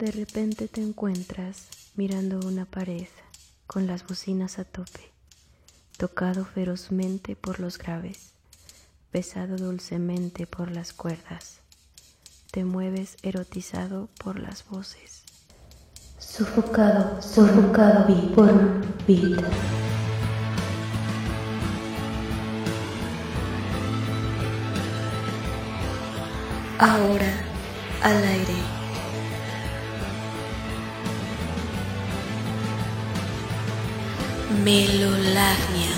De repente te encuentras mirando una pared con las bocinas a tope, tocado ferozmente por los graves, besado dulcemente por las cuerdas. Te mueves erotizado por las voces. Sofocado, sofocado por beat. Ahora al aire. Melolagnia.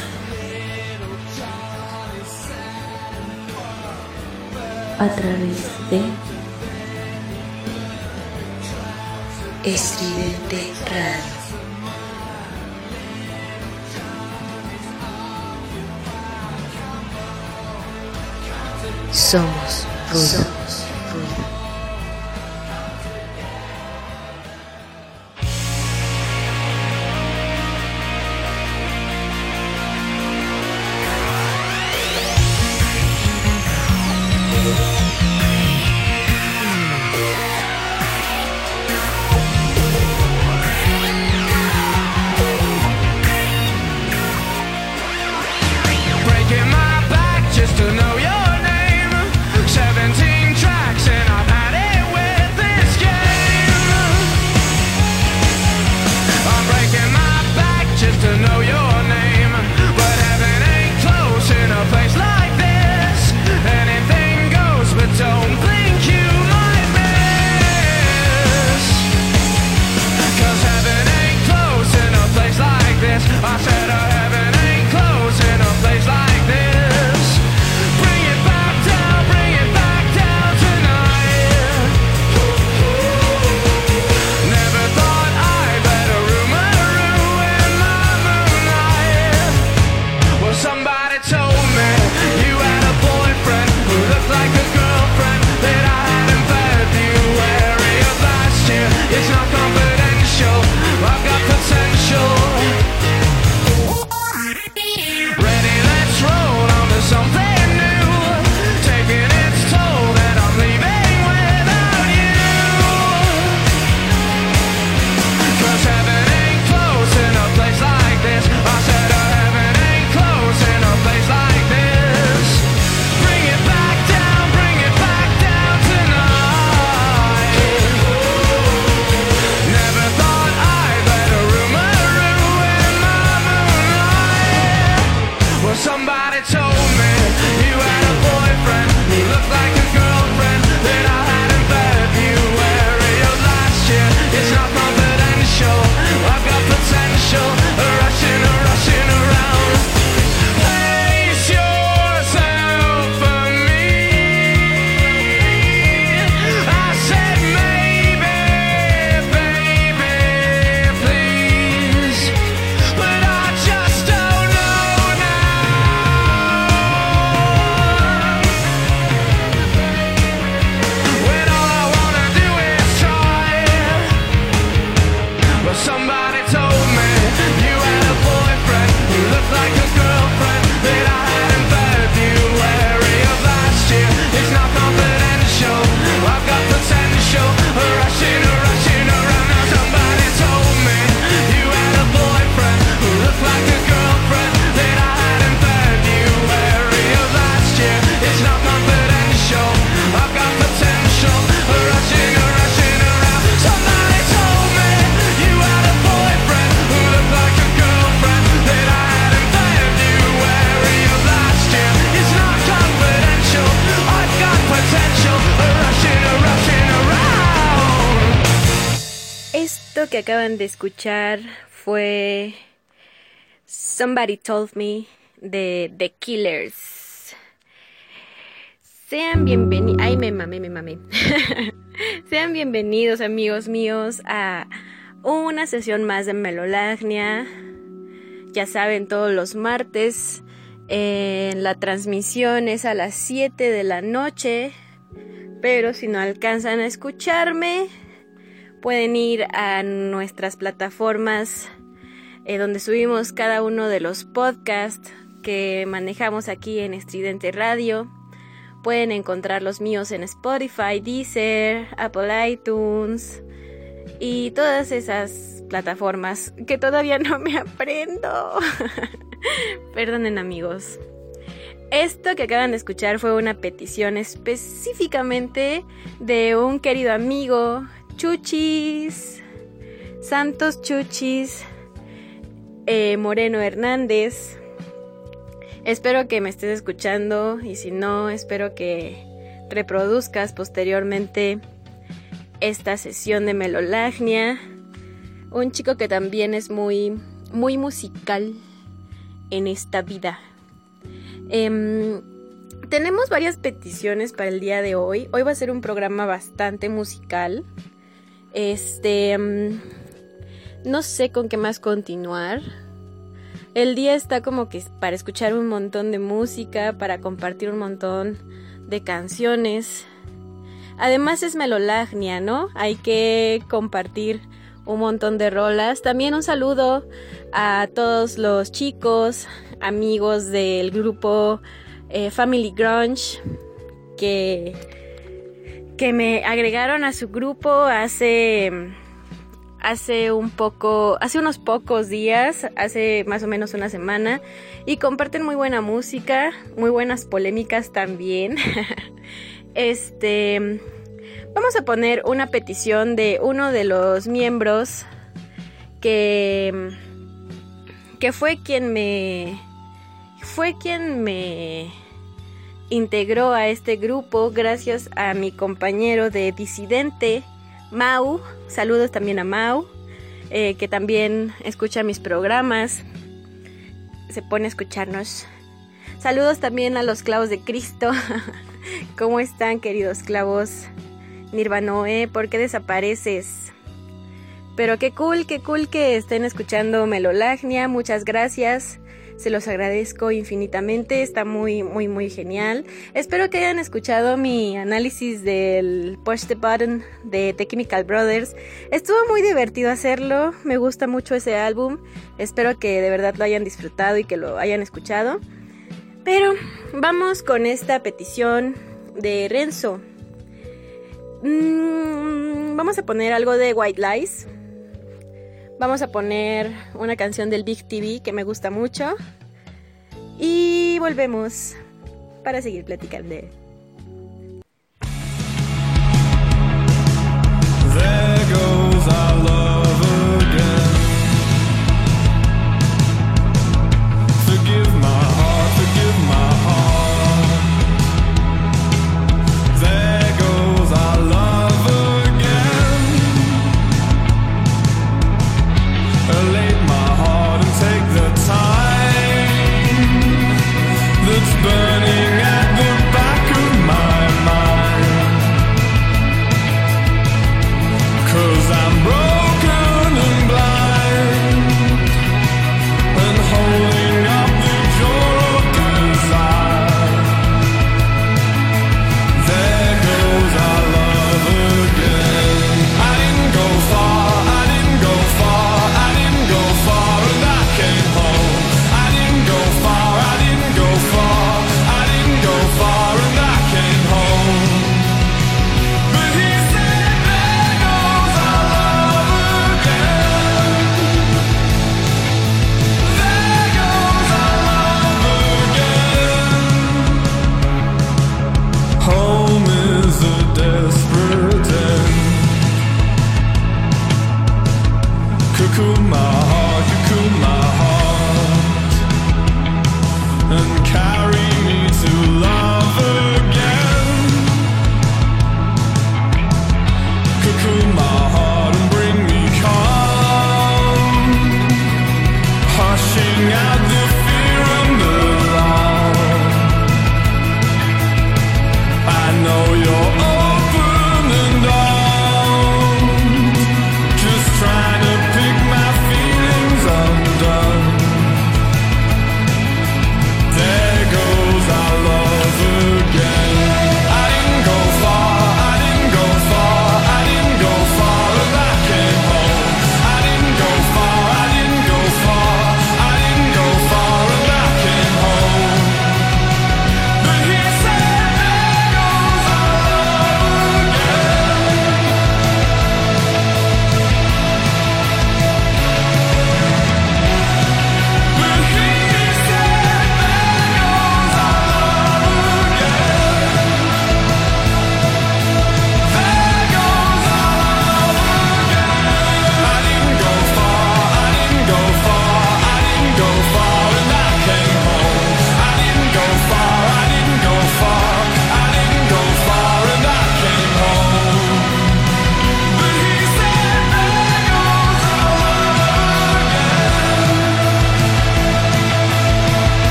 A través de Estridente Radio. Somos ruido. De escuchar fue Somebody Told Me de The Killers. Sean bienvenidos. Ay, me mamé, me mamé. Sean bienvenidos, amigos míos, a una sesión más de Melolagnia. Ya saben, todos los martes. En la transmisión es a las 7 de la noche. Pero si no alcanzan a escucharme, Pueden ir a nuestras plataformas eh, donde subimos cada uno de los podcasts que manejamos aquí en Estridente Radio. Pueden encontrar los míos en Spotify, Deezer, Apple iTunes, y todas esas plataformas que todavía no me aprendo. Perdonen amigos. Esto que acaban de escuchar fue una petición específicamente de un querido amigo, Chuchis, Santos Chuchis, eh, Moreno Hernández. Espero que me estés escuchando y si no, espero que reproduzcas posteriormente esta sesión de Melolagnia. Un chico que también es muy, muy musical en esta vida. Em, tenemos varias peticiones para el día de hoy. Hoy va a ser un programa bastante musical. Este. Em, no sé con qué más continuar. El día está como que para escuchar un montón de música, para compartir un montón de canciones. Además es melolagnia, ¿no? Hay que compartir un montón de rolas. También un saludo a todos los chicos, amigos del grupo eh, Family Grunge que, que me agregaron a su grupo hace hace un poco, hace unos pocos días, hace más o menos una semana, y comparten muy buena música, muy buenas polémicas también. este, vamos a poner una petición de uno de los miembros que, que fue quien me fue quien me integró a este grupo gracias a mi compañero de disidente, Mau. Saludos también a Mau, eh, que también escucha mis programas. Se pone a escucharnos. Saludos también a los clavos de Cristo. ¿Cómo están, queridos clavos? Nirvanoe, ¿por qué desapareces? Pero qué cool, qué cool que estén escuchando Melolagnia. Muchas gracias. Se los agradezco infinitamente, está muy, muy, muy genial. Espero que hayan escuchado mi análisis del Push the Button de Technical Brothers. Estuvo muy divertido hacerlo, me gusta mucho ese álbum. Espero que de verdad lo hayan disfrutado y que lo hayan escuchado. Pero vamos con esta petición de Renzo. Mm, vamos a poner algo de White Lies. Vamos a poner una canción del Big TV que me gusta mucho. Y volvemos para seguir platicando.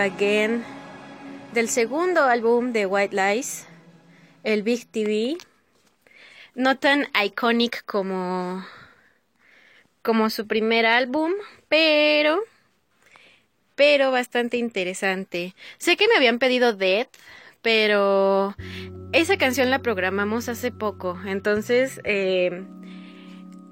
Again del segundo álbum de White Lies, el Big TV. No tan iconic como como su primer álbum, pero pero bastante interesante. Sé que me habían pedido Dead, pero esa canción la programamos hace poco, entonces eh,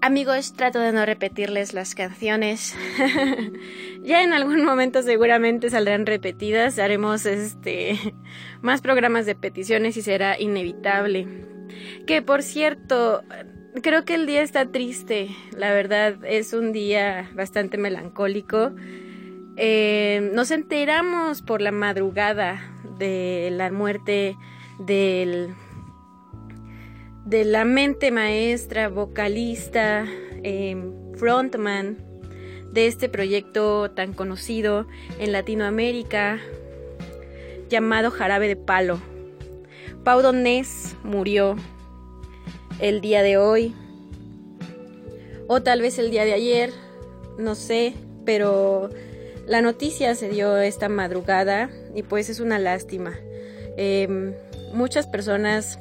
Amigos, trato de no repetirles las canciones. ya en algún momento seguramente saldrán repetidas. Haremos este más programas de peticiones y será inevitable. Que por cierto, creo que el día está triste. La verdad es un día bastante melancólico. Eh, nos enteramos por la madrugada de la muerte del de la mente maestra, vocalista, em, frontman de este proyecto tan conocido en Latinoamérica llamado Jarabe de Palo. Pau Donés murió el día de hoy o tal vez el día de ayer, no sé, pero la noticia se dio esta madrugada y pues es una lástima. Em, muchas personas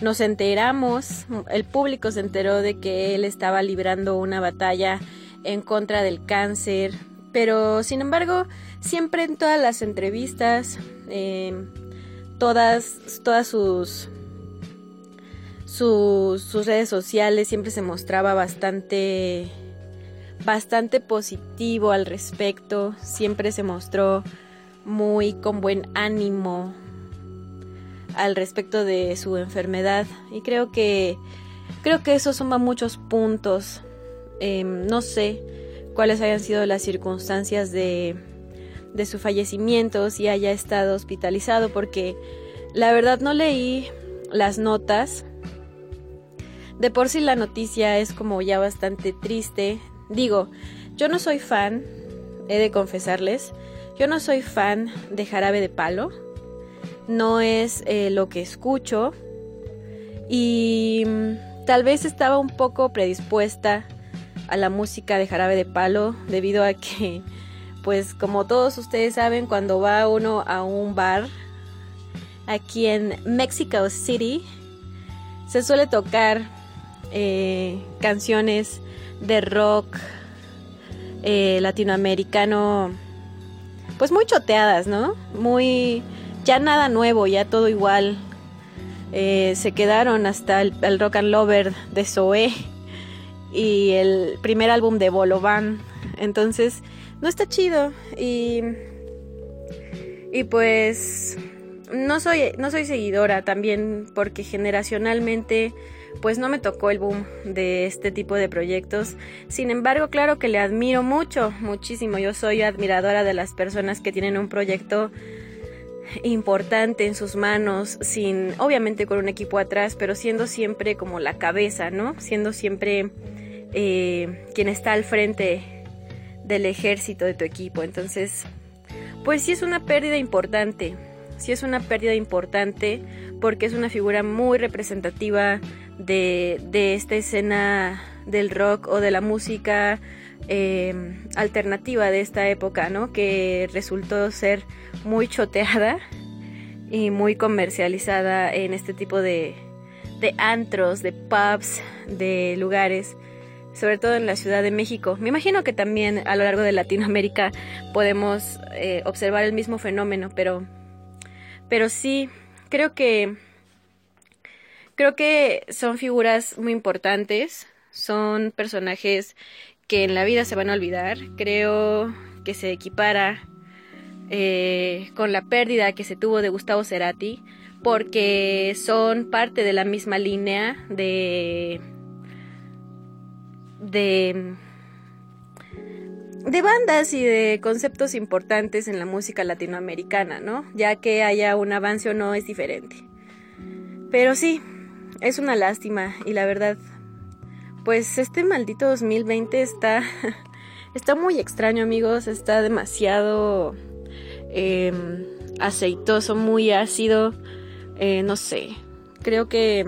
nos enteramos, el público se enteró de que él estaba librando una batalla en contra del cáncer, pero sin embargo, siempre en todas las entrevistas, em, todas, todas sus, sus, sus redes sociales siempre se mostraba bastante bastante positivo al respecto, siempre se mostró muy con buen ánimo, al respecto de su enfermedad. Y creo que creo que eso suma muchos puntos. Em, no sé cuáles hayan sido las circunstancias de, de su fallecimiento si haya estado hospitalizado porque la verdad no leí las notas. De por sí la noticia es como ya bastante triste. Digo yo no soy fan he de confesarles yo no soy fan de jarabe de palo no es eh, lo que escucho y mm, tal vez estaba un poco predispuesta a la música de jarabe de palo debido a que pues como todos ustedes saben cuando va uno a un bar aquí en Mexico City se suele tocar eh, canciones de rock eh, latinoamericano pues muy choteadas, ¿no? Muy ya nada nuevo, ya todo igual. Eh, se quedaron hasta el, Rock and Lover de Zoe y el primer álbum de Bolovan. Entonces, no está chido. Y, y pues no soy, no soy seguidora también porque generacionalmente pues no me tocó el boom de este tipo de proyectos. Sin embargo, claro que le admiro mucho, muchísimo. Yo soy admiradora de las personas que tienen un proyecto importante en sus manos, sin, obviamente con un equipo atrás, pero siendo siempre como la cabeza, ¿no? Siendo siempre eh, quien está al frente del ejército de tu equipo. Entonces, pues sí es una pérdida importante, sí es una pérdida importante porque es una figura muy representativa de, de esta escena del rock o de la música eh, alternativa de esta época, ¿no? Que resultó ser muy choteada y muy comercializada en este tipo de, de antros, de pubs, de lugares, sobre todo en la Ciudad de México. Me imagino que también a lo largo de Latinoamérica podemos eh, observar el mismo fenómeno, pero, pero sí, creo que, creo que son figuras muy importantes, son personajes que en la vida se van a olvidar. Creo que se equipara eh, con la pérdida que se tuvo de Gustavo Cerati, porque son parte de la misma línea de de de bandas y de conceptos importantes en la música latinoamericana, ¿no? Ya que haya un avance o no es diferente. Pero sí, es una lástima y la verdad pues este maldito 2020 está, está muy extraño amigos, está demasiado em, aceitoso, muy ácido, eh, no sé, creo que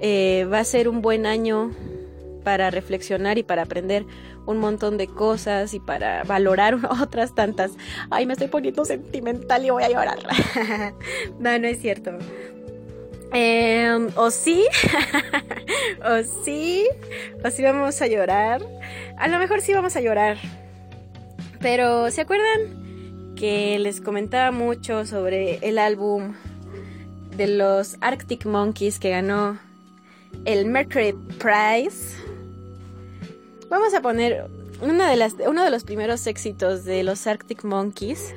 eh, va a ser un buen año para reflexionar y para aprender un montón de cosas y para valorar otras tantas. Ay, me estoy poniendo sentimental y voy a llorar. no, no es cierto. Em, o sí, o sí, o sí vamos a llorar. A lo mejor sí vamos a llorar. Pero, ¿se acuerdan que les comentaba mucho sobre el álbum de los Arctic Monkeys que ganó el Mercury Prize? Vamos a poner uno de los primeros éxitos de los Arctic Monkeys,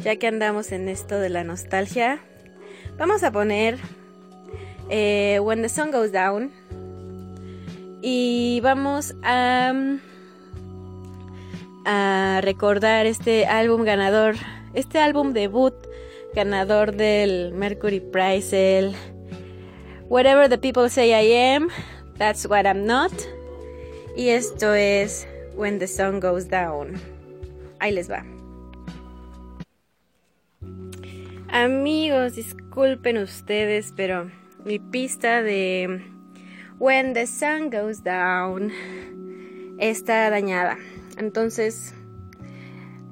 ya que andamos en esto de la nostalgia. Vamos a poner eh, When the Sun Goes Down y vamos a, a recordar este álbum ganador, este álbum debut ganador del Mercury Prize, el Whatever the People Say I Am, That's What I'm Not. Y esto es When the Sun Goes Down. Ahí les va. Amigos, disculpen ustedes, pero mi pista de When the Sun Goes Down está dañada. Entonces,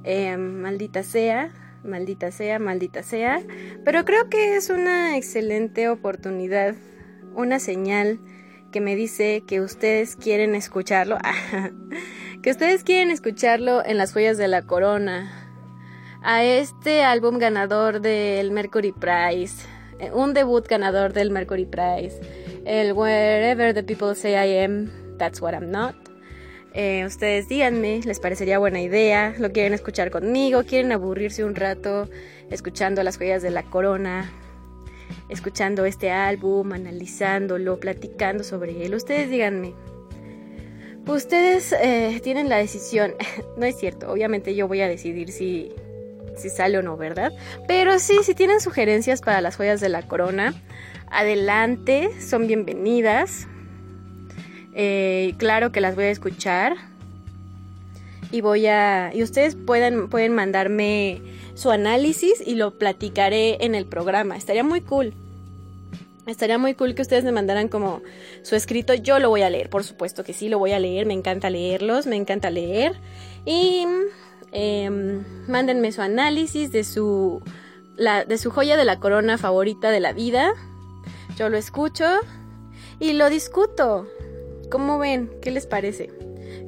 eh, maldita sea, maldita sea, maldita sea. Pero creo que es una excelente oportunidad, una señal que me dice que ustedes quieren escucharlo, que ustedes quieren escucharlo en las joyas de la corona, a este álbum ganador del Mercury Prize, eh, un debut ganador del Mercury Prize, el Wherever the People Say I Am, That's What I'm Not. Eh, ustedes díganme, les parecería buena idea, lo quieren escuchar conmigo, quieren aburrirse un rato escuchando las joyas de la corona, escuchando este álbum, analizándolo, platicando sobre él. Ustedes díganme. Ustedes eh, tienen la decisión. no es cierto, obviamente yo voy a decidir si, si sale o no, ¿verdad? Pero sí, si tienen sugerencias para las joyas de la corona, adelante, son bienvenidas. Eh, claro que las voy a escuchar. Y voy a. Y ustedes pueden, pueden mandarme su análisis y lo platicaré en el programa. Estaría muy cool. Estaría muy cool que ustedes me mandaran como su escrito. Yo lo voy a leer, por supuesto que sí, lo voy a leer. Me encanta leerlos, me encanta leer. Y em, mándenme su análisis de su, la, de su joya de la corona favorita de la vida. Yo lo escucho y lo discuto. ¿Cómo ven? ¿Qué les parece?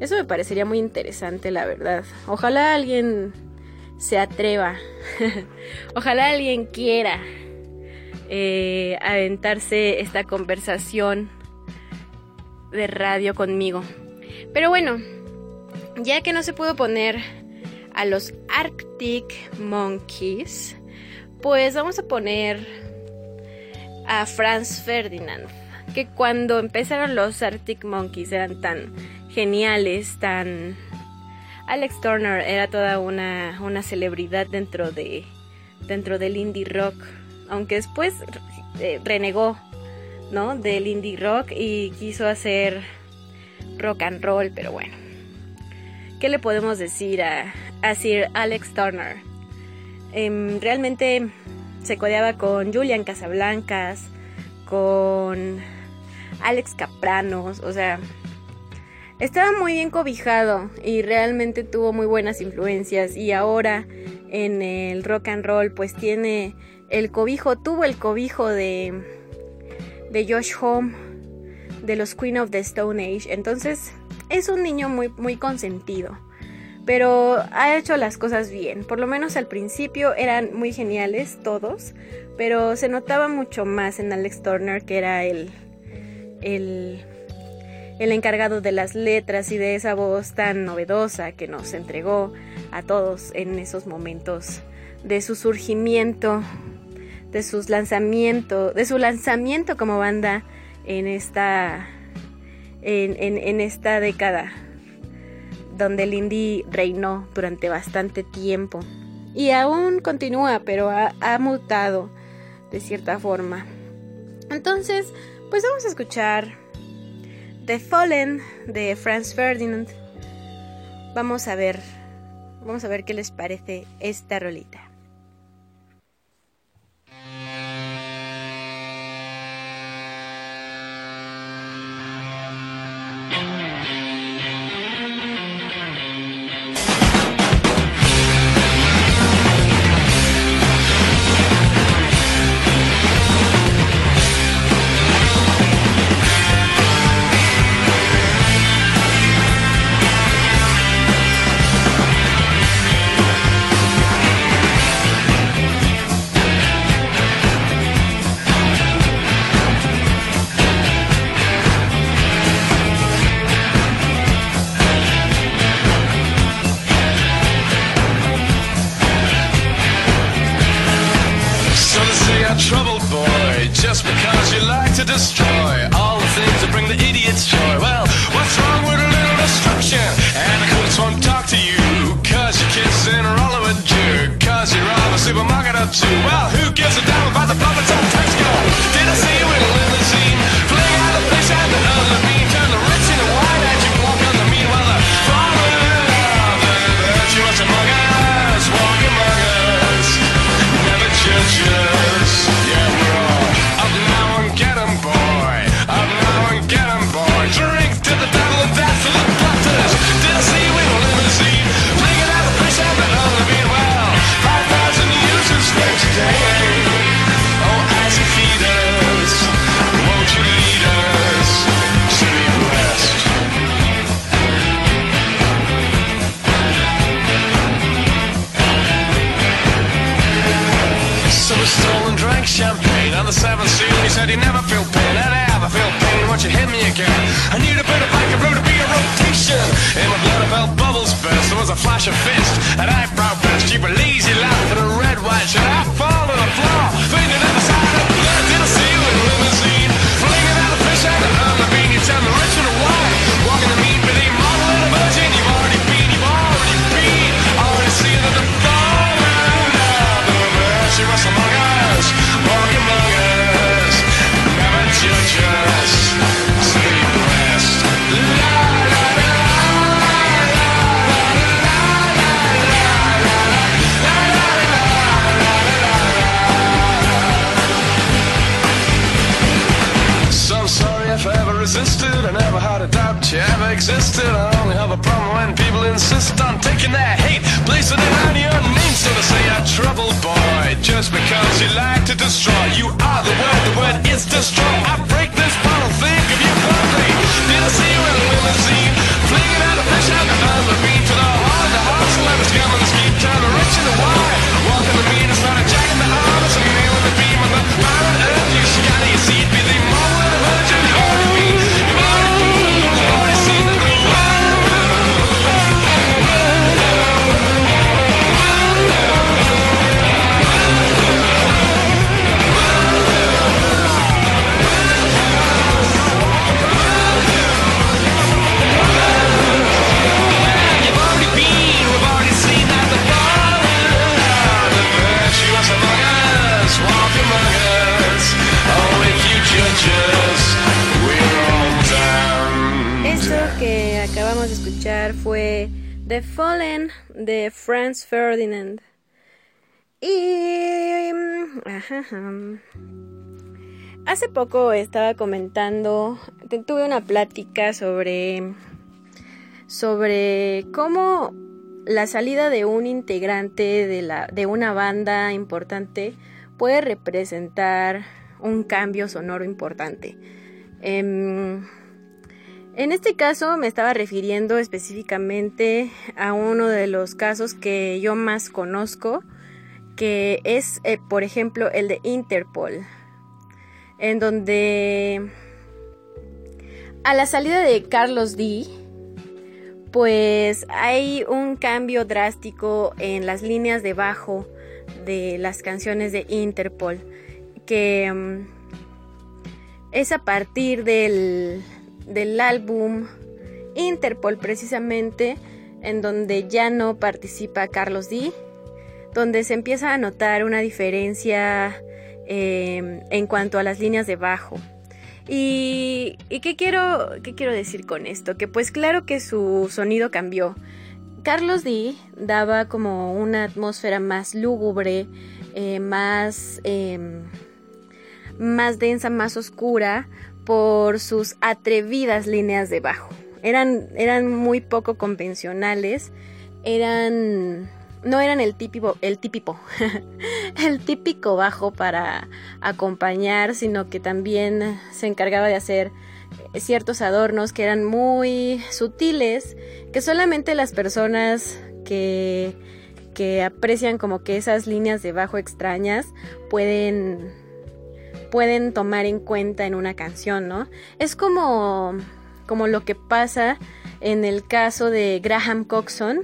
Eso me parecería muy interesante, la verdad. Ojalá alguien se atreva. Ojalá alguien quiera eh, aventarse esta conversación de radio conmigo. Pero bueno, ya que no se pudo poner a los Arctic Monkeys, pues vamos a poner a Franz Ferdinand. Que cuando empezaron los Arctic Monkeys eran tan geniales, tan Alex Turner era toda una, una celebridad dentro, de, dentro del indie rock, aunque después eh, renegó ¿no? del indie rock y quiso hacer rock and roll, pero bueno. ¿Qué le podemos decir a, a Sir Alex Turner? Em, realmente se codeaba con Julian Casablancas, con Alex Capranos, o sea, estaba muy bien cobijado y realmente tuvo muy buenas influencias y ahora en el rock and roll pues tiene el cobijo, tuvo el cobijo de, de Josh Home, de los Queen of the Stone Age, entonces es un niño muy, muy consentido. Pero ha hecho las cosas bien. Por lo menos al principio eran muy geniales todos. Pero se notaba mucho más en Alex Turner, que era el, el el encargado de las letras y de esa voz tan novedosa que nos entregó a todos en esos momentos de su surgimiento, de sus lanzamientos, de su lanzamiento como banda en esta, en, esta década, donde el indie reinó durante bastante tiempo. Y aún continúa, pero ha, ha mutado de cierta forma. Entonces, pues vamos a escuchar The Fallen de Franz Ferdinand. Vamos a ver, vamos a ver qué les parece esta rolita. Hace poco estaba comentando, tuve una plática sobre sobre cómo la salida de un integrante de, la, de una banda importante puede representar un cambio sonoro importante. Em, en este caso me estaba refiriendo específicamente a uno de los casos que yo más conozco, que es, eh, por ejemplo, el de Interpol, en donde a la salida de Carlos D, pues hay un cambio drástico en las líneas de bajo de las canciones de Interpol, que mm, es a partir del, del álbum Interpol precisamente, en donde ya no participa Carlos D donde se empieza a notar una diferencia em, en cuanto a las líneas de bajo. ¿Y, qué, quiero, qué quiero decir con esto? Que pues claro que su sonido cambió. Carlos D daba como una atmósfera más lúgubre, eh, más, em, más densa, más oscura, por sus atrevidas líneas de bajo. Eran, eran muy poco convencionales, eran no eran el típico, el típico, el típico bajo para acompañar, sino que también se encargaba de hacer eh, ciertos adornos que eran muy sutiles, que solamente las personas que, que aprecian como que esas líneas de bajo extrañas pueden, pueden tomar en cuenta en una canción, ¿no? Es como, como lo que pasa en el caso de Graham Coxon,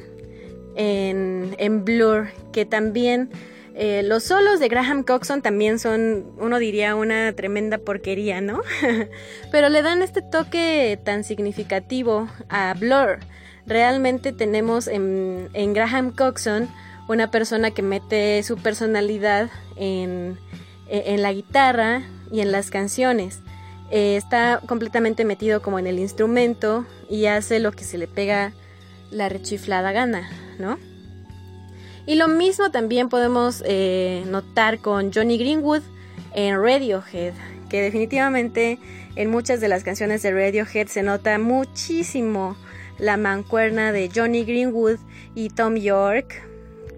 en, Blur, que también eh, los solos de Graham Coxon también son, uno diría, una tremenda porquería, ¿no? Pero le dan este toque tan significativo a Blur. Realmente tenemos en, Graham Coxon una persona que mete su personalidad en, e, en la guitarra y en las canciones. Eh, está completamente metido como en el instrumento y hace lo que se le pega la rechiflada gana. Y lo mismo también podemos eh, notar con Johnny Greenwood en Radiohead, que definitivamente en muchas de las canciones de Radiohead se nota muchísimo la mancuerna de Johnny Greenwood y Tom York,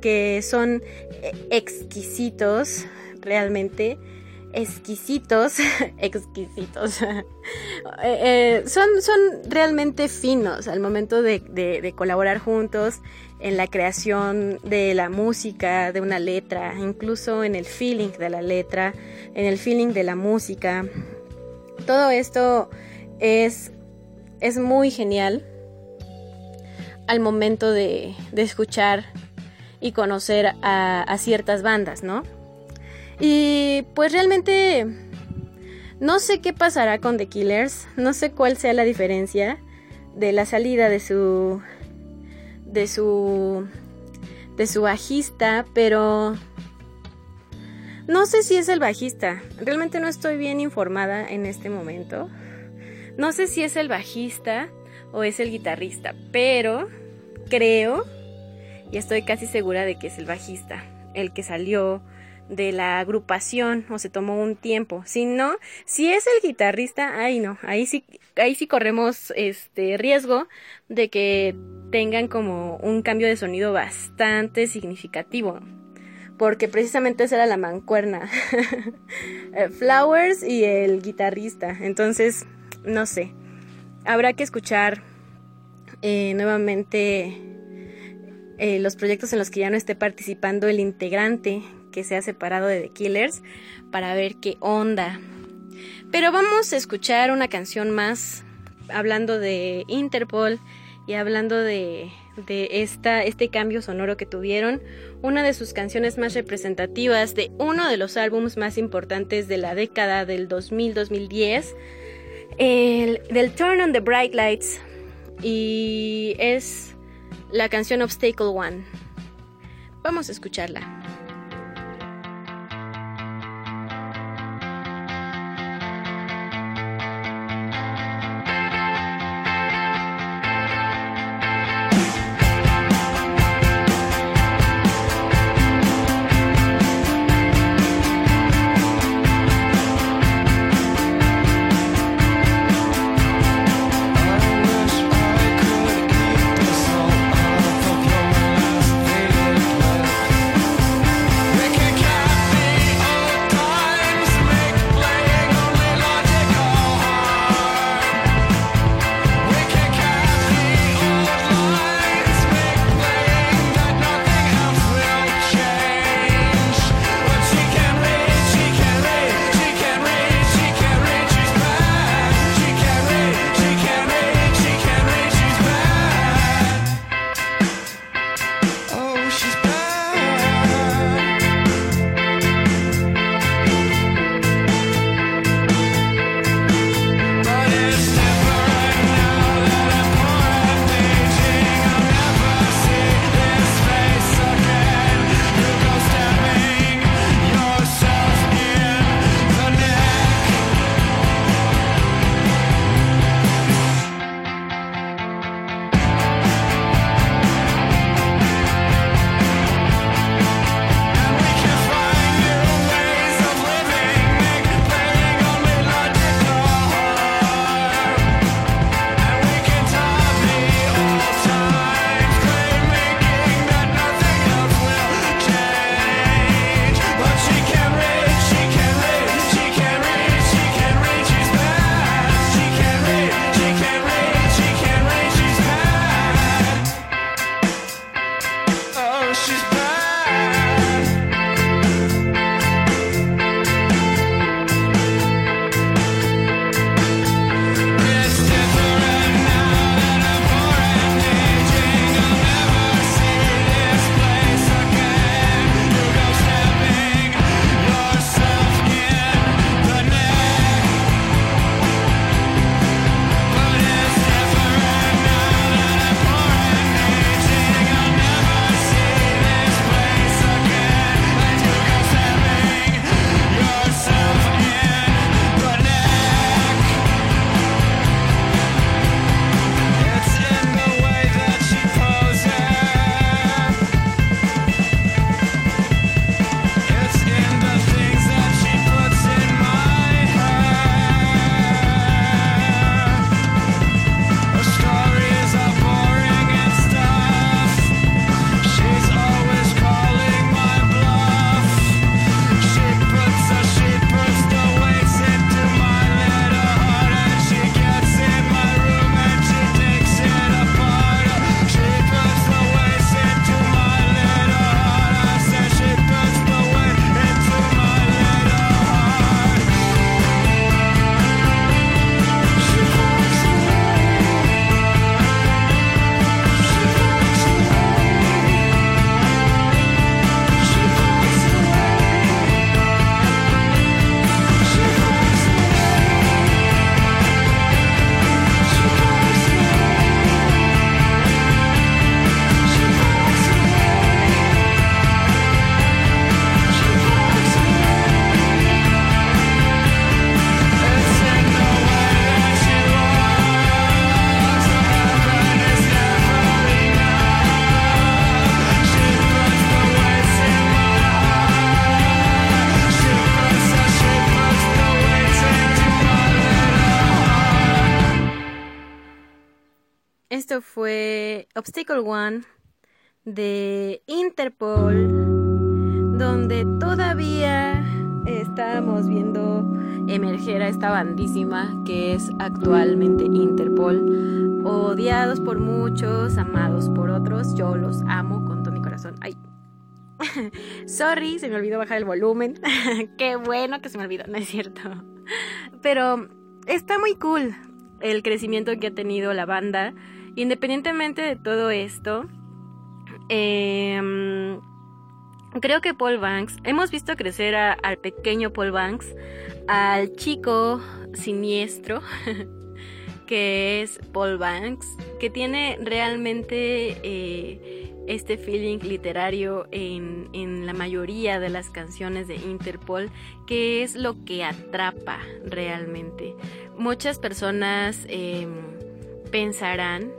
que son eh, exquisitos realmente exquisitos, exquisitos, eh, son, son realmente finos al momento de, colaborar juntos en la creación de la música, de una letra, incluso en el feeling de la letra, en el feeling de la música. Todo esto es, es muy genial al momento de, escuchar y conocer a, a ciertas bandas, ¿no? Y pues realmente no sé qué pasará con The Killers, no sé cuál sea la diferencia de la salida de su de su de su bajista, pero no sé si es el bajista. Realmente no estoy bien informada en este momento. No sé si es el bajista o es el guitarrista, pero creo y estoy casi segura de que es el bajista, el que salió de la agrupación o se tomó un tiempo. Si no, si es el guitarrista, ahí no, ahí sí, ahí sí corremos este riesgo de que tengan como un cambio de sonido bastante significativo. Porque precisamente esa era la mancuerna. Eh, Flowers y el guitarrista. Entonces, no sé. Habrá que escuchar eh, nuevamente eh, los proyectos en los que ya no esté participando el integrante que se ha separado de The Killers para ver qué onda. Pero vamos a escuchar una canción más hablando de Interpol y hablando de, de esta, este cambio sonoro que tuvieron. Una de sus canciones más representativas de uno de los álbumes más importantes de la década del 2000-2010, del Turn on the Bright Lights. Y es la canción Obstacle One. Vamos a escucharla. Esto fue Obstacle One de Interpol, donde todavía estábamos viendo emerger a esta bandísima que es actualmente Interpol. Odiados por muchos, amados por otros, yo los amo con todo mi corazón. Ay. Sorry, se me olvidó bajar el volumen. Qué bueno que se me olvidó, no es cierto. Pero está muy cool el crecimiento que ha tenido la banda. Independientemente de todo esto, eh, creo que Paul Banks, hemos visto crecer al pequeño Paul Banks, al chico siniestro, que es Paul Banks, que tiene realmente eh, este feeling literario en, en, la mayoría de las canciones de Interpol, que es lo que atrapa realmente. Muchas personas eh, pensarán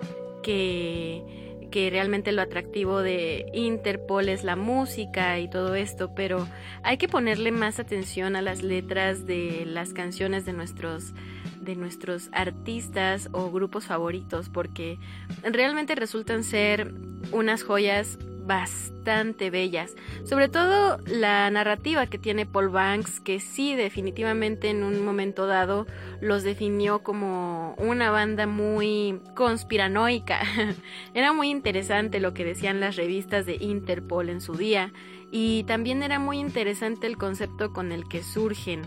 que que realmente lo atractivo de Interpol es la música y todo esto, pero hay que ponerle más atención a las letras de las canciones de nuestros de nuestros artistas o grupos favoritos porque realmente resultan ser unas joyas bastante bellas. Sobre todo la narrativa que tiene Paul Banks, que sí definitivamente en un momento dado los definió como una banda muy conspiranoica. era muy interesante lo que decían las revistas de Interpol en su día y también era muy interesante el concepto con el que surgen.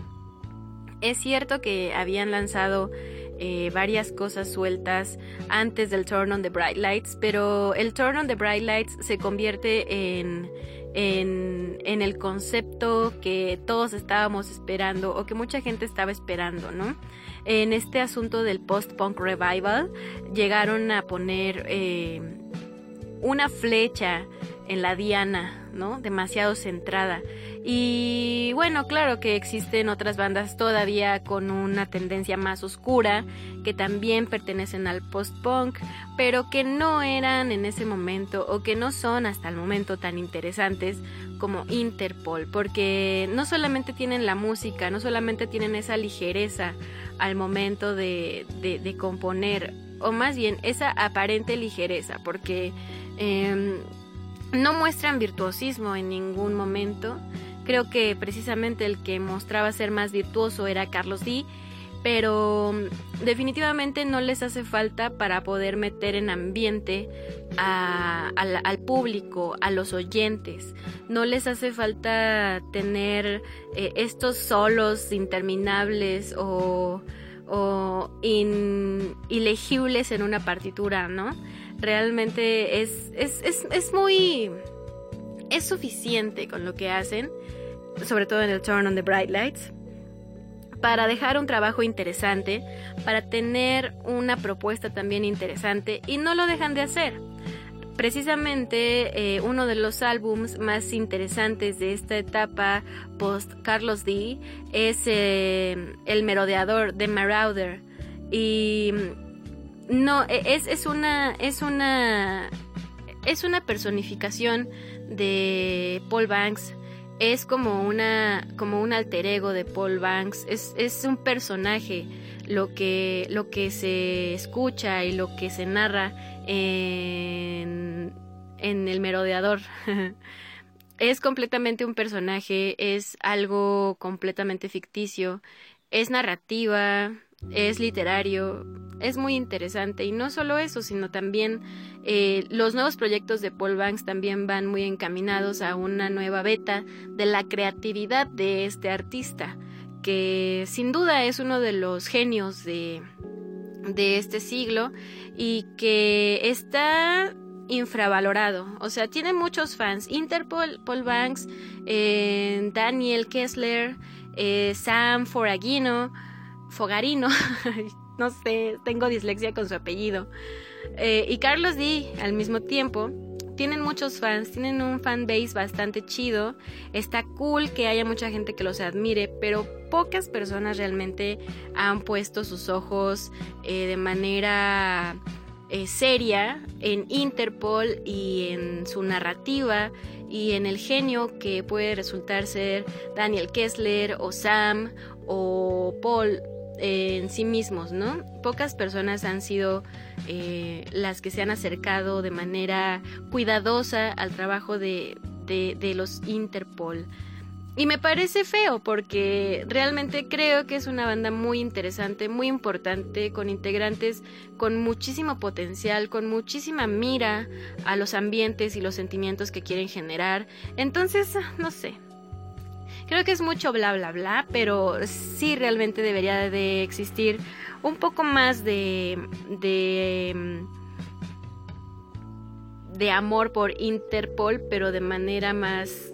Es cierto que habían lanzado eh, varias cosas sueltas antes del Turn on the Bright Lights, pero el Turn on the Bright Lights se convierte en, en, en el concepto que todos estábamos esperando o que mucha gente estaba esperando, ¿no? En este asunto del post-punk revival llegaron a poner eh, una flecha en la diana, ¿no? Demasiado centrada. Y bueno, claro que existen otras bandas todavía con una tendencia más oscura, que también pertenecen al post-punk, pero que no eran en ese momento o que no son hasta el momento tan interesantes como Interpol, porque no solamente tienen la música, no solamente tienen esa ligereza al momento de, de, componer, o más bien esa aparente ligereza, porque eh, no muestran virtuosismo en ningún momento Creo que precisamente el que mostraba ser más virtuoso era Carlos D, pero mm, definitivamente no les hace falta para poder meter en ambiente al, público, a los oyentes. No les hace falta tener eh, estos solos interminables o, ilegibles en una partitura, ¿no? Realmente es, es, es muy... es suficiente con lo que hacen sobre todo en el Turn on the Bright Lights, para dejar un trabajo interesante, para tener una propuesta también interesante y no lo dejan de hacer. Precisamente eh, uno de los álbums más interesantes de esta etapa post Carlos D es eh, El Merodeador de Marauder y no e, es, es una es una es una personificación de Paul Banks. Es como una como un alter ego de Paul Banks. Es, es un personaje lo que lo que se escucha y lo que se narra en, en el merodeador. Es completamente un personaje es algo completamente ficticio es narrativa es literario, es muy interesante y no solo eso, sino también eh, los nuevos proyectos de Paul Banks también van muy encaminados a una nueva beta de la creatividad de este artista, que sin duda es uno de los genios de, de este siglo y que está infravalorado. O sea, tiene muchos fans. Interpol, Paul Banks, eh, Daniel Kessler, eh, Sam Foragino, Fogarino, no sé, tengo dislexia con su apellido, eh, y Carlos D al mismo tiempo, tienen muchos fans, tienen un fan base bastante chido, está cool que haya mucha gente que los admire, pero pocas personas realmente han puesto sus ojos eh, de manera eh, seria en Interpol y en su narrativa y en el genio que puede resultar ser Daniel Kessler o Sam o Paul eh, en sí mismos, ¿no? Pocas personas han sido eh, las que se han acercado de manera cuidadosa al trabajo de, de los Interpol. Y me parece feo porque realmente creo que es una banda muy interesante, muy importante, con integrantes con muchísimo potencial, con muchísima mira a los ambientes y los sentimientos que quieren generar. Entonces, no sé. Creo que es mucho bla bla bla, pero sí realmente debería de existir un poco más de de de amor por Interpol, pero de manera más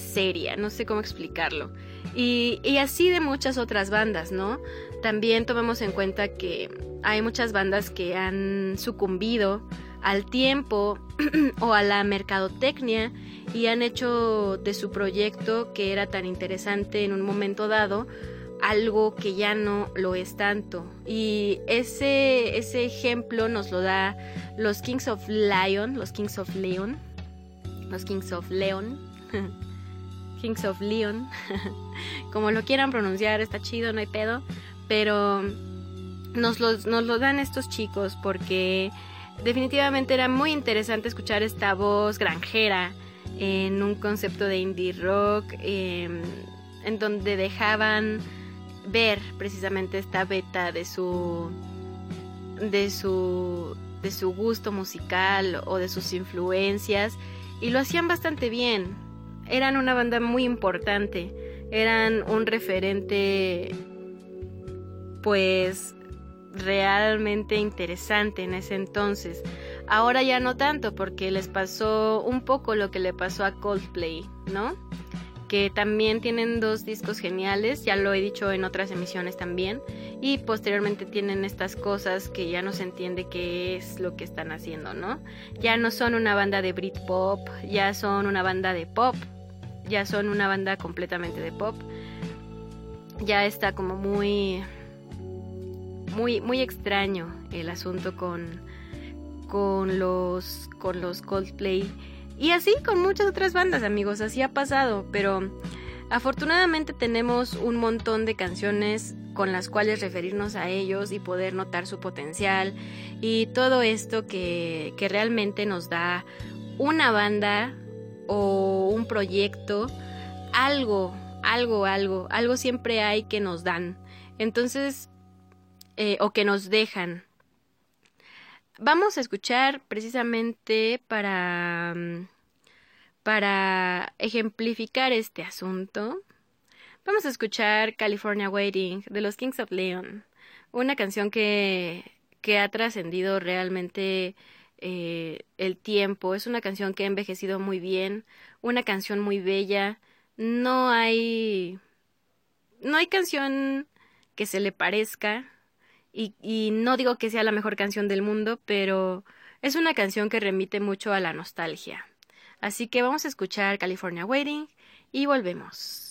seria, no sé cómo explicarlo. Y, así de muchas otras bandas, ¿no? También tomemos en cuenta que hay muchas bandas que han sucumbido al tiempo o a la mercadotecnia y han hecho de su proyecto que era tan interesante en un momento dado algo que ya no lo es tanto. Y ese, ese ejemplo nos lo da los Kings of Lion, los Kings of Leon, los Kings of Leon. Kings of Leon, como lo quieran pronunciar, está chido, no hay pedo, pero nos, nos lo dan estos chicos porque definitivamente era muy interesante escuchar esta voz granjera en un concepto de indie rock, em, en donde dejaban ver precisamente esta beta de su de su de su gusto musical o de sus influencias y lo hacían bastante bien eran una banda muy importante, eran un referente pues realmente interesante en ese entonces. Ahora ya no tanto porque les pasó un poco lo que le pasó a Coldplay, ¿no? Que también tienen dos discos geniales, ya lo he dicho en otras emisiones también, y posteriormente tienen estas cosas que ya no se entiende qué es lo que están haciendo, ¿no? Ya no son una banda de Britpop, ya son una banda de pop, ya son una banda completamente de pop. Ya está como muy muy muy extraño el asunto con con los con los Coldplay y así con muchas otras bandas, amigos, así ha pasado, pero afortunadamente tenemos un montón de canciones con las cuales referirnos a ellos y poder notar su potencial y todo esto que, que realmente nos da una banda o un proyecto, algo, algo, algo, algo siempre hay que nos dan. Entonces, eh, o que nos dejan. Vamos a escuchar precisamente para, mm, para ejemplificar este asunto. Vamos a escuchar California Waiting de los Kings of Leon, una canción que, que ha trascendido realmente eh, el tiempo. Es una canción que ha envejecido muy bien, una canción muy bella. No hay. No hay canción que se le parezca. Y, y no digo que sea la mejor canción del mundo, pero es una canción que remite mucho a la nostalgia. Así que vamos a escuchar California Waiting y volvemos.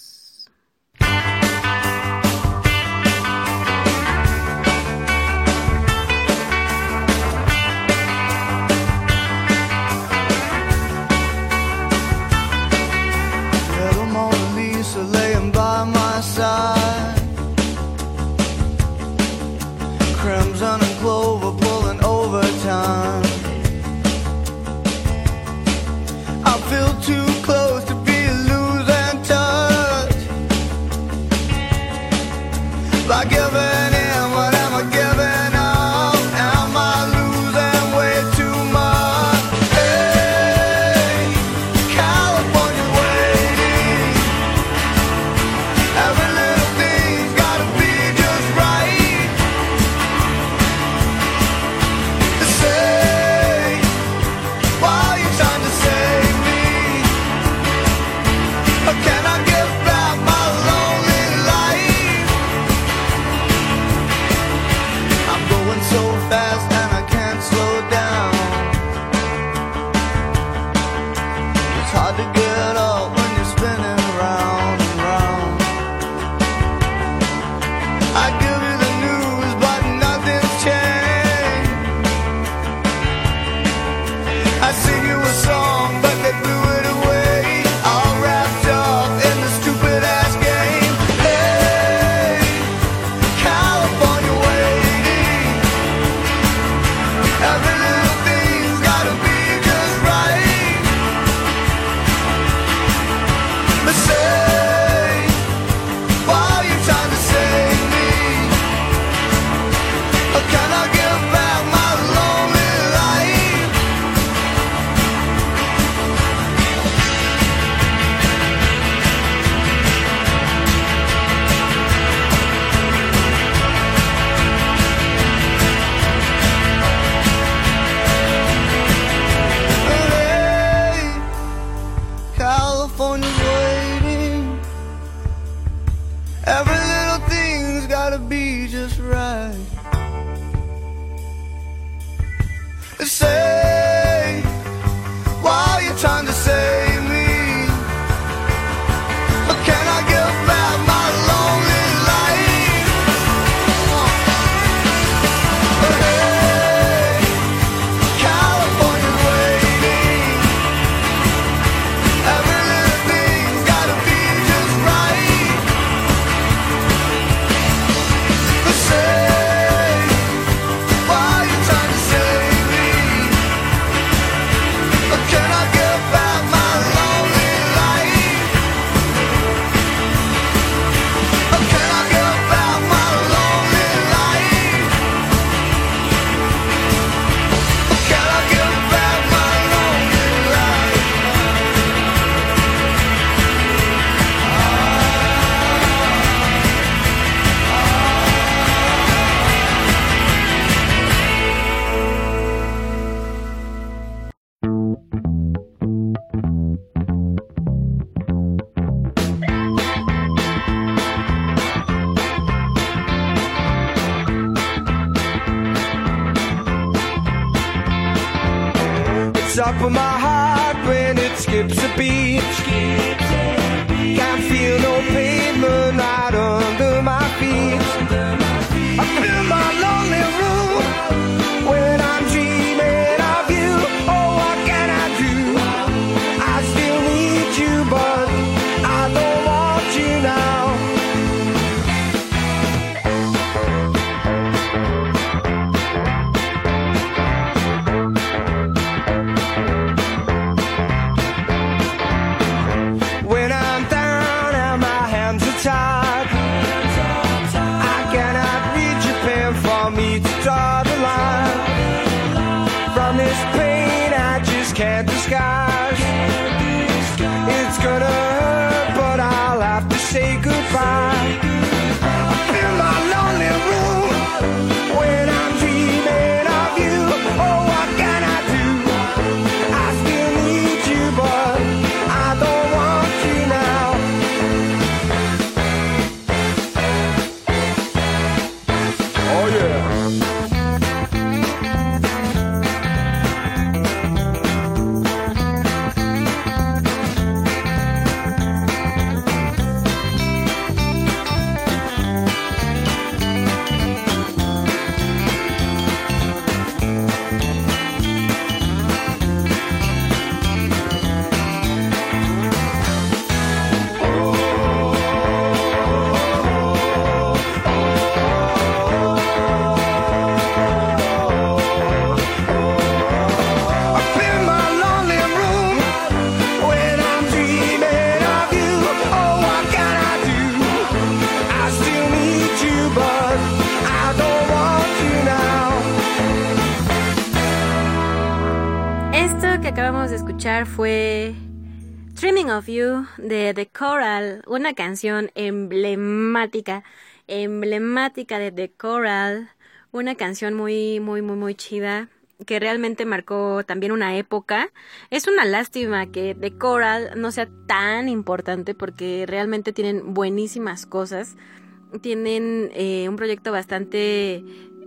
I just canción emblemática, emblemática de The Coral, una canción muy, muy, muy, muy chida que realmente marcó también una época. Es una lástima que The Coral no sea tan importante porque realmente tienen buenísimas cosas. Tienen eh, un proyecto bastante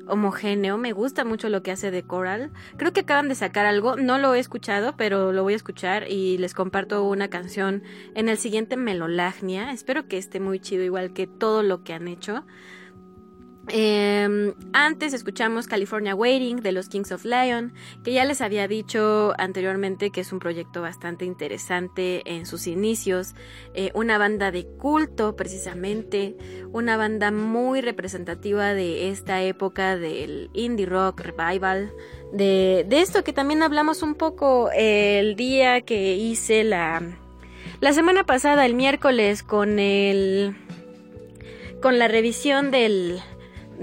homogéneo. Me gusta mucho lo que hace The Coral. Creo que acaban de sacar algo. No lo he escuchado, pero lo voy a escuchar y les comparto una canción en el siguiente Melolagnia. Espero que esté muy chido, igual que todo lo que han hecho. Eh, antes escuchamos California Waiting de los Kings of Lion, que ya les había dicho anteriormente que es un proyecto bastante interesante en sus inicios, eh, una banda de culto precisamente, una banda muy representativa de esta época del indie rock revival, de, de esto que también hablamos un poco el día que hice la, la semana pasada, el miércoles, con el con la revisión del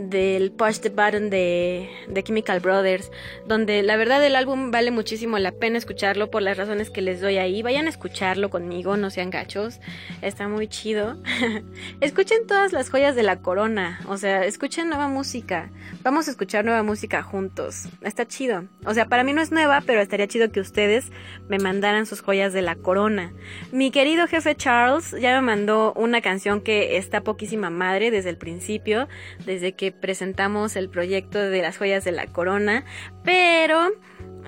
del Push the Button de, de Chemical Brothers, donde la verdad el álbum vale muchísimo la pena escucharlo por las razones que les doy ahí. Vayan a escucharlo conmigo, no sean gachos, está muy chido. escuchen todas las joyas de la corona, o sea, escuchen nueva música. Vamos a escuchar nueva música juntos, está chido. O sea, para mí no es nueva, pero estaría chido que ustedes me mandaran sus joyas de la corona. Mi querido jefe Charles ya me mandó una canción que está poquísima madre desde el principio, desde que presentamos el proyecto de las joyas de la corona, pero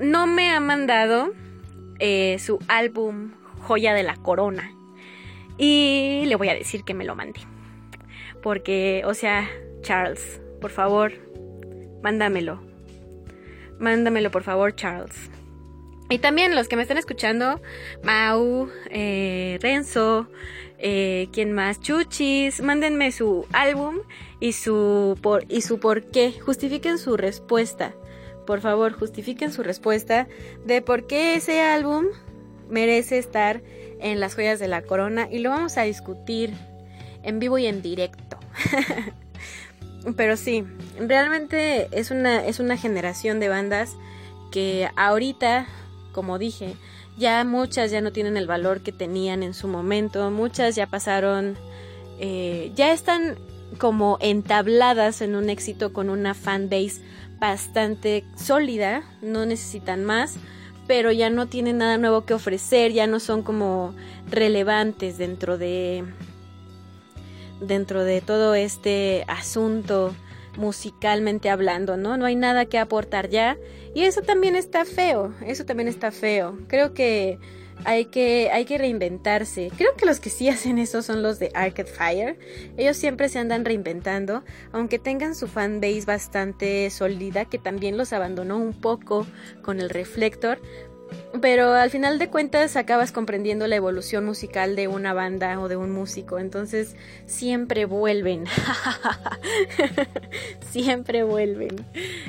no me ha mandado eh, su álbum Joya de la Corona. Y le voy a decir que me lo mande. Porque, o sea, Charles, por favor, mándamelo. Mándamelo, por favor, Charles. Y también los que me están escuchando, Mau, eh, Renzo, eh, ¿quién más? Chuchis, mándenme su álbum y su, por, y su por qué. Justifiquen su respuesta. Por favor, justifiquen su respuesta de por qué ese álbum merece estar en las joyas de la corona y lo vamos a discutir en vivo y en directo. Pero sí, realmente es una, es una generación de bandas que ahorita, como dije, ya muchas ya no tienen el valor que tenían en su momento, muchas ya pasaron, eh, ya están como entabladas en un éxito con una fanbase bastante sólida, no necesitan más, pero ya no tienen nada nuevo que ofrecer, ya no son como relevantes dentro de dentro de todo este asunto musicalmente hablando, ¿no? No hay nada que aportar ya y eso también está feo, eso también está feo. Creo que hay que, hay que reinventarse. Creo que los que sí hacen eso son los de Arcade Fire. Ellos siempre se andan reinventando, aunque tengan su fanbase bastante sólida, que también los abandonó un poco con el Reflector. Pero al final de cuentas acabas comprendiendo la evolución musical de una banda o de un músico. Entonces siempre vuelven. siempre vuelven.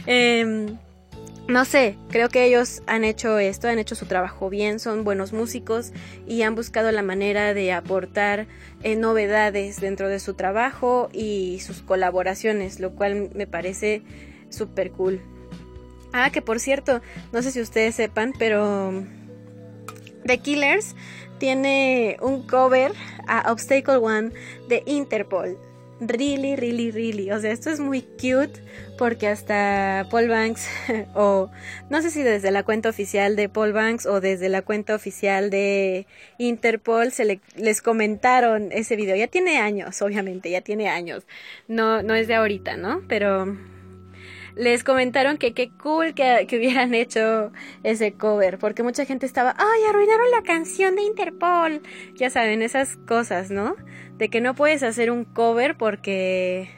Eh, no sé, creo que ellos han hecho esto, han hecho su trabajo bien, son buenos músicos y han buscado la manera de aportar eh, novedades dentro de su trabajo y sus colaboraciones, lo cual me parece súper cool. Ah, que por cierto, no sé si ustedes sepan, pero The Killers tiene un cover a Obstacle One de Interpol really, really, really. O sea, esto es muy cute porque hasta Paul Banks, o no sé si desde la cuenta oficial de Paul Banks o desde la cuenta oficial de Interpol, se les comentaron ese video. Ya tiene años, obviamente, ya tiene años. No, no es de ahorita, ¿no? Pero les comentaron que qué cool que, que, hubieran hecho ese cover, porque mucha gente estaba, ay, arruinaron la canción de Interpol. Ya saben, esas cosas, ¿no? De que no puedes hacer un cover porque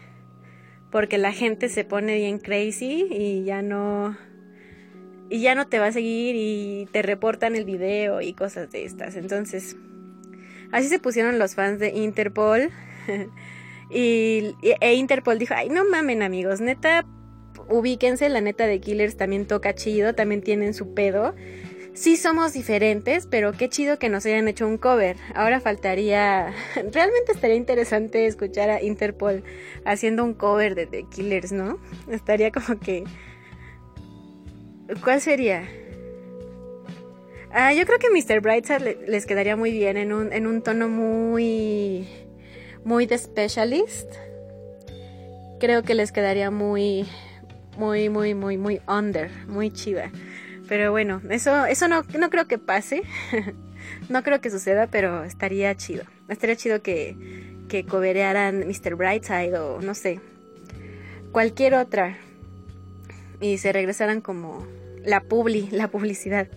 porque la gente se pone bien crazy y ya no y ya no te va a seguir y te reportan el video y cosas de estas. Entonces, así se pusieron los fans de Interpol. y, e Interpol dijo, ay, no mamen amigos, neta, ubíquense, la neta de Killers también toca chido, también tienen su pedo. Sí somos diferentes, pero qué chido que nos hayan hecho un cover. Ahora faltaría... Realmente estaría interesante escuchar a Interpol haciendo un cover de Killers, ¿no? Estaría como que... ¿Cuál sería? Ah, yo creo que Mr. Brightside les quedaría muy bien en un, en un tono muy... Muy de specialist. Creo que les quedaría muy... Muy, muy, muy, muy under. Muy chida. Pero bueno, eso, eso no, no creo que pase. no creo que suceda, pero estaría chido. Estaría chido que, que coberearan Mr. Brightside o no sé. Cualquier otra. Y se regresaran como la publi, la publicidad.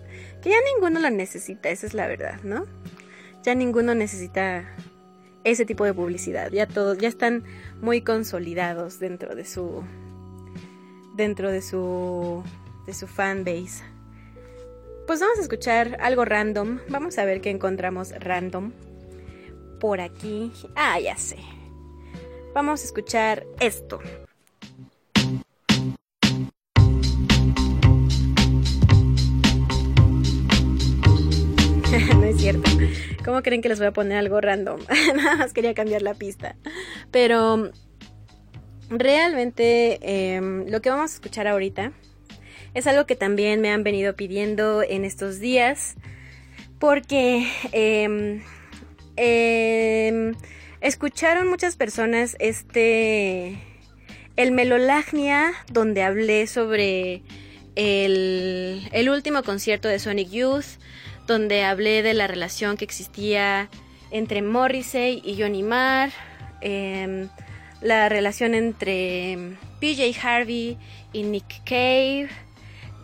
Que ya ninguno la necesita, esa es la verdad, ¿no? Ya ninguno necesita ese tipo de publicidad. Ya todos, ya están muy consolidados dentro de su. Dentro de su. de su fanbase. Pues vamos a escuchar algo random. Vamos a ver qué encontramos random. Por aquí. Ah, ya sé. Vamos a escuchar esto. no es cierto. ¿Cómo creen que les voy a poner algo random? Nada más quería cambiar la pista. Pero realmente em, lo que vamos a escuchar ahorita es algo que también me han venido pidiendo en estos días porque em, em, escucharon muchas personas este el Melolagnia donde hablé sobre el, el último concierto de Sonic Youth donde hablé de la relación que existía entre Morrissey y Johnny Marr la relación entre PJ Harvey y Nick Cave,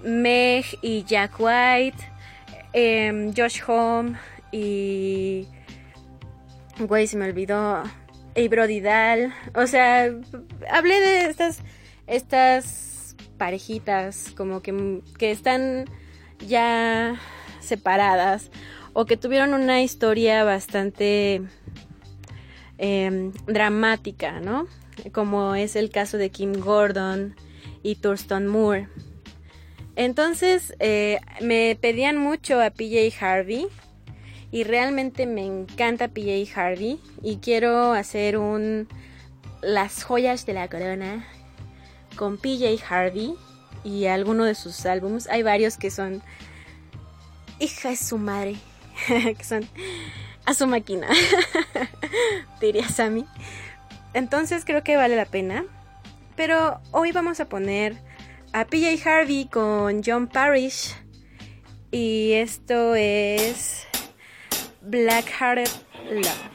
Meg y Jack White, em, Josh Home y... Güey, se me olvidó. Y Brody. O sea, hablé de estas, estas parejitas como que, que están ya separadas o que tuvieron una historia bastante Em, dramática, ¿no? Como es el caso de Kim Gordon y Thurston Moore. Entonces eh, me pedían mucho a PJ Harvey y realmente me encanta PJ Harvey y quiero hacer un las joyas de la corona con PJ Harvey y alguno de sus álbumes. Hay varios que son hija de su madre, que son a su máquina, diría Sammy. Entonces creo que vale la pena. Pero hoy vamos a poner a PJ Harvey con John Parrish. Y esto es Black Hearted Love.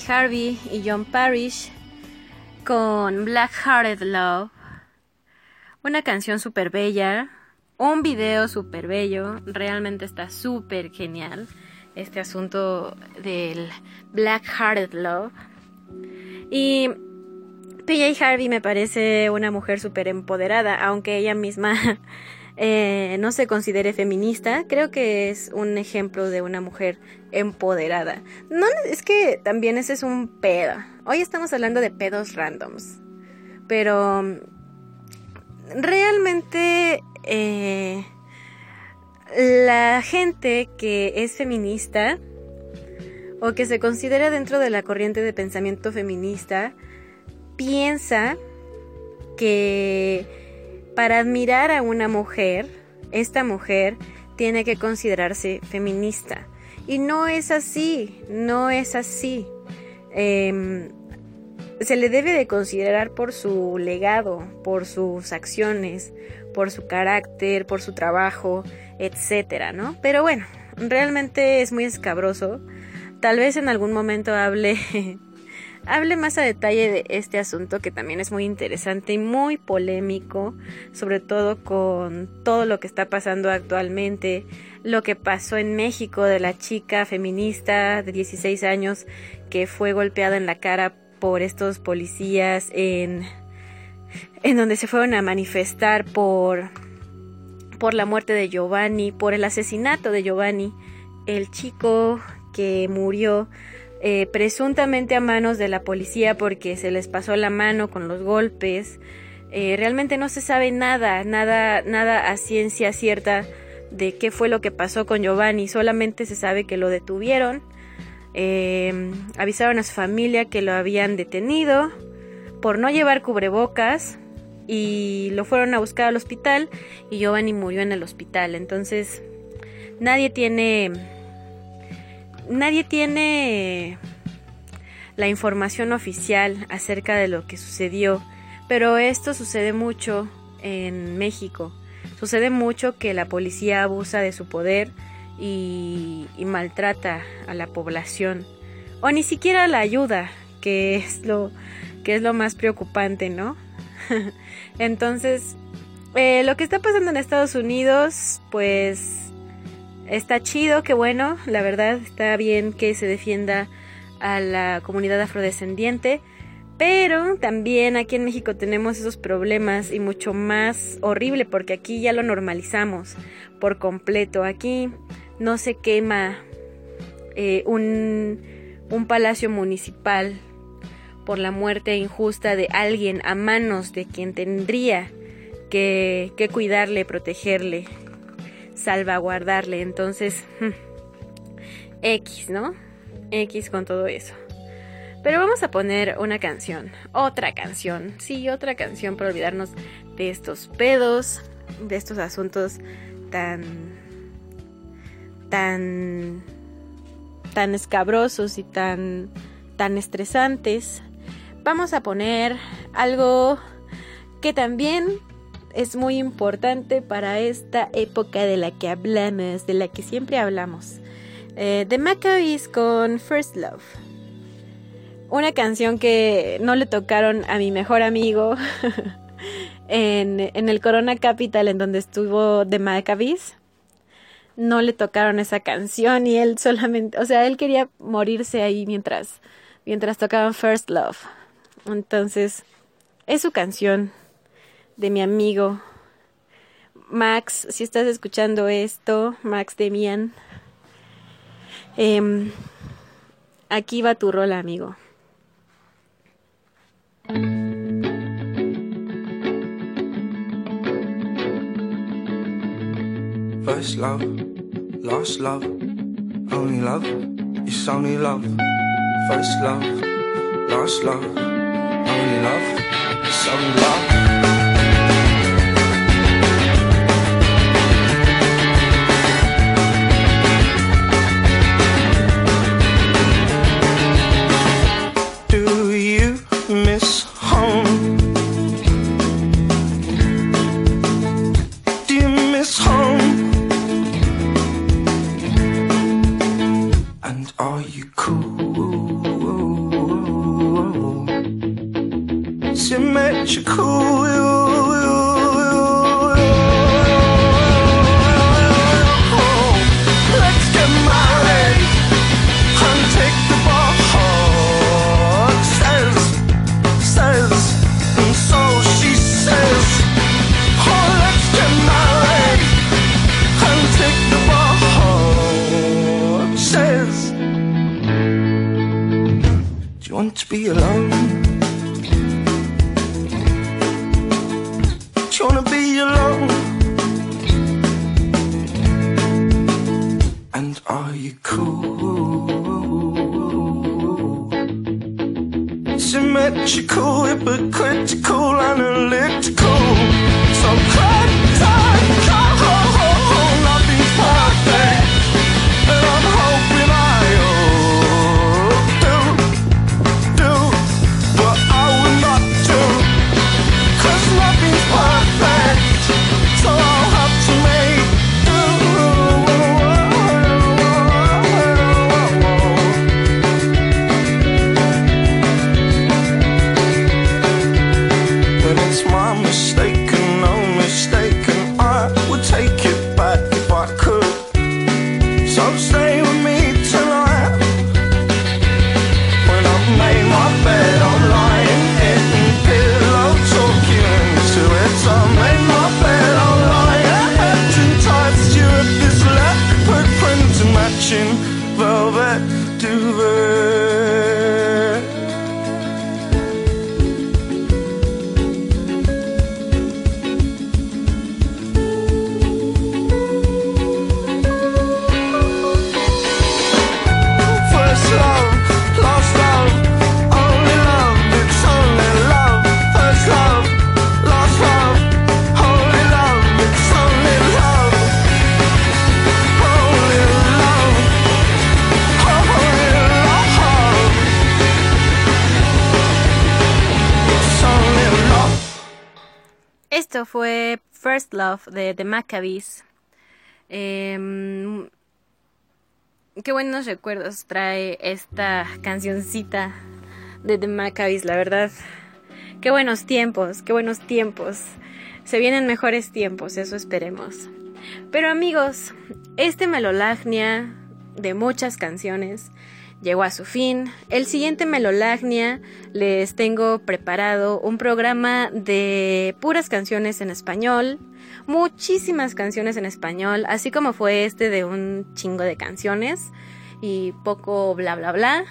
Harvey y John Parrish con Black Hearted Love. Una canción súper bella, un video súper bello, realmente está súper genial este asunto del Black Hearted Love. Y PJ Harvey me parece una mujer súper empoderada, aunque ella misma eh, no se considere feminista, creo que es un ejemplo de una mujer empoderada. No, es que también ese es un pedo. Hoy estamos hablando de pedos randoms, pero mm, realmente eh, la gente que es feminista o que se considera dentro de la corriente de pensamiento feminista piensa que para admirar a una mujer, esta mujer tiene que considerarse feminista. Y no es así, no es así. Em, se le debe de considerar por su legado, por sus acciones, por su carácter, por su trabajo, etcétera, ¿no? Pero bueno, realmente es muy escabroso. Tal vez en algún momento hable hable más a detalle de este asunto que también es muy interesante y muy polémico, sobre todo con todo lo que está pasando actualmente, lo que pasó en México de la chica feminista de 16 años que fue golpeada en la cara por estos policías en en donde se fueron a manifestar por por la muerte de Giovanni, por el asesinato de Giovanni, el chico que murió eh, presuntamente a manos de la policía porque se les pasó la mano con los golpes. Eh, realmente no se sabe nada, nada, nada a ciencia cierta de qué fue lo que pasó con Giovanni. Solamente se sabe que lo detuvieron. Eh, avisaron a su familia que lo habían detenido por no llevar cubrebocas y lo fueron a buscar al hospital y Giovanni murió en el hospital. Entonces nadie tiene nadie tiene la información oficial acerca de lo que sucedió, pero esto sucede mucho en México. Sucede mucho que la policía abusa de su poder y, maltrata a la población o ni siquiera la ayuda, que es lo que es lo más preocupante, ¿no? Entonces, eh, lo que está pasando en Estados Unidos, pues está chido, que bueno, la verdad está bien que se defienda a la comunidad afrodescendiente, pero también aquí en México tenemos esos problemas y mucho más horrible porque aquí ya lo normalizamos por completo. Aquí no se quema eh, un, un palacio municipal por la muerte injusta de alguien a manos de quien tendría que, que cuidarle, protegerle, salvaguardarle. Entonces, X, ¿no? X con todo eso. Pero vamos a poner una canción, otra canción, sí, otra canción para olvidarnos de estos pedos, de estos asuntos tan, tan, tan escabrosos y tan, tan estresantes. Vamos a poner algo que también es muy importante para esta época de la que hablamos, de la que siempre hablamos. Eh, The Maccabees con First Love. Una canción que no le tocaron a mi mejor amigo en, en, el Corona Capital, en donde estuvo The Maccabees. No le tocaron esa canción y él solamente, o sea, él quería morirse ahí mientras, mientras tocaban First Love. Entonces, es su canción de mi amigo Max, si estás escuchando esto, Max Demian, eh, aquí va tu rola, amigo. First love, lost love, only love, it's only love. First love, lost love, only love, it's only love. symmetrical. De The Maccabees. Em, qué buenos recuerdos trae esta cancioncita de The Maccabees, la verdad. Qué buenos tiempos, qué buenos tiempos. Se vienen mejores tiempos, eso esperemos. Pero amigos, este Melolagnia de muchas canciones llegó a su fin. El siguiente Melolagnia les tengo preparado un programa de puras canciones en español, muchísimas canciones en español, así como fue este de un chingo de canciones y poco bla bla bla.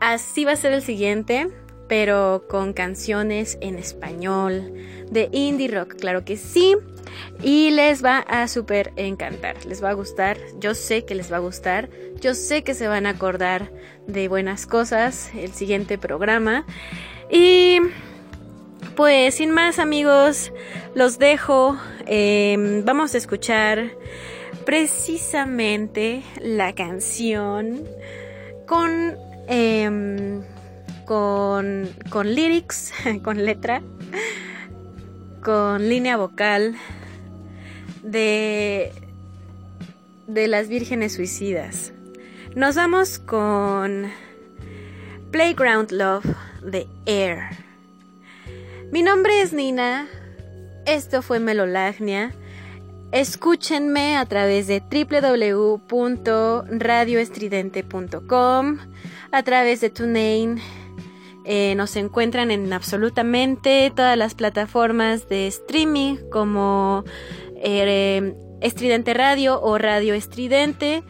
Así va a ser el siguiente, pero con canciones en español, de indie rock, claro que sí. Y les va a súper encantar, les va a gustar, yo sé que les va a gustar, yo sé que se van a acordar de buenas cosas el siguiente programa. Y pues sin más amigos, los dejo, eh, vamos a escuchar precisamente la canción con, em, con, con lyrics, con letra, con línea vocal de, de las vírgenes suicidas. Nos vamos con Playground Love de Air. Mi nombre es Nina, esto fue Melolagnia. Escúchenme a través de www.radioestridente.com, a través de TuneIn. Eh, nos encuentran en absolutamente todas las plataformas de streaming como eh, Estridente Radio o Radio Estridente.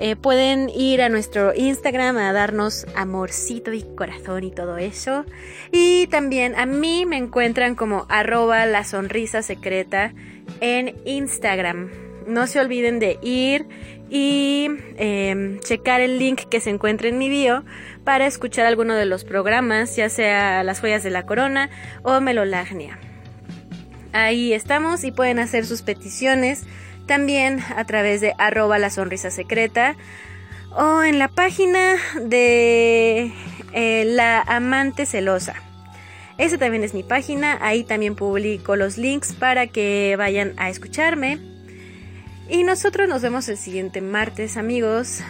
Eh, pueden ir a nuestro Instagram a darnos amorcito y corazón y todo eso. Y también a mí me encuentran como arroba la sonrisa secreta en Instagram. No se olviden de ir y eh, checar el link que se encuentra en mi bio para escuchar alguno de los programas, ya sea Las Joyas de la Corona o Melolagnia. Ahí estamos y pueden hacer sus peticiones también a través de arroba la sonrisa secreta o en la página de eh, la amante celosa. Esa también es mi página, ahí también publico los links para que vayan a escucharme. Y nosotros nos vemos el siguiente martes, amigos.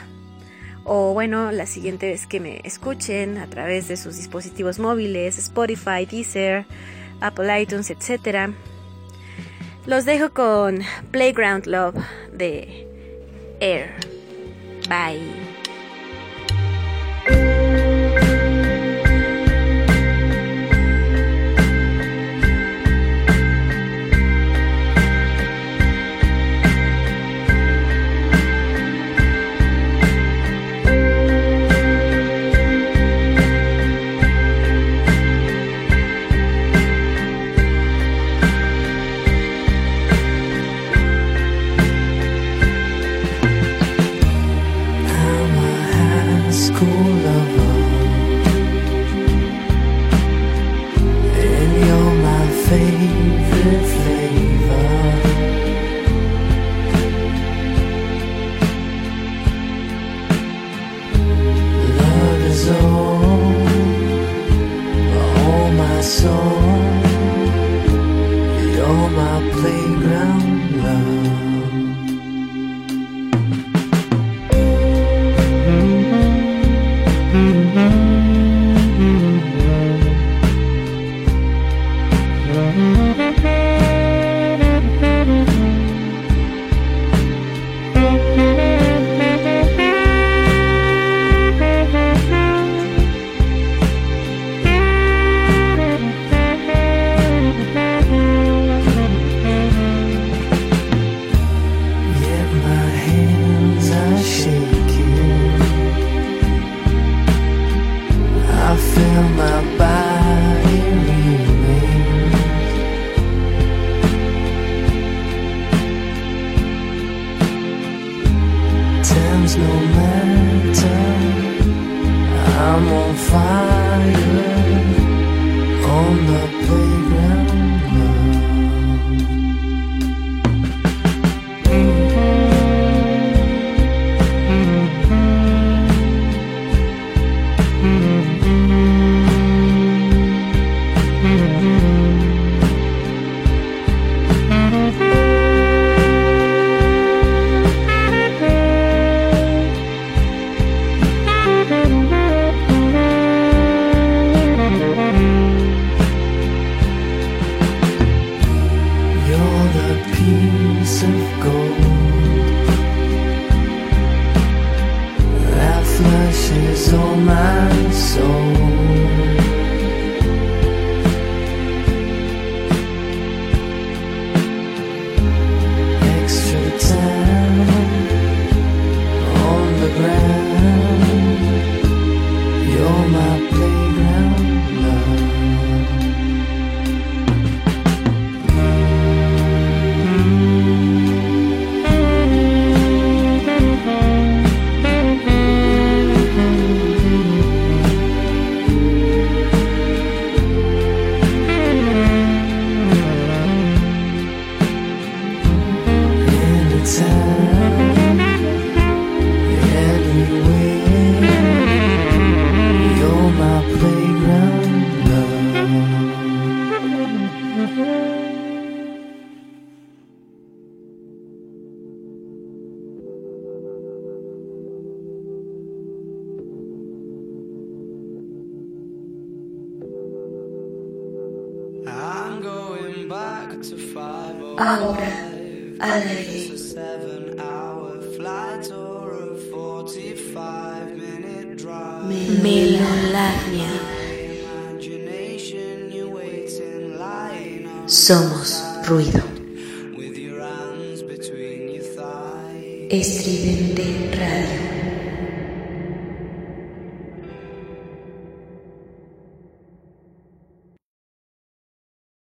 O bueno, la siguiente vez que me escuchen a través de sus dispositivos móviles, Spotify, Deezer, Apple iTunes, etcétera. Los dejo con Playground Love de Air. Bye. fire on the playground.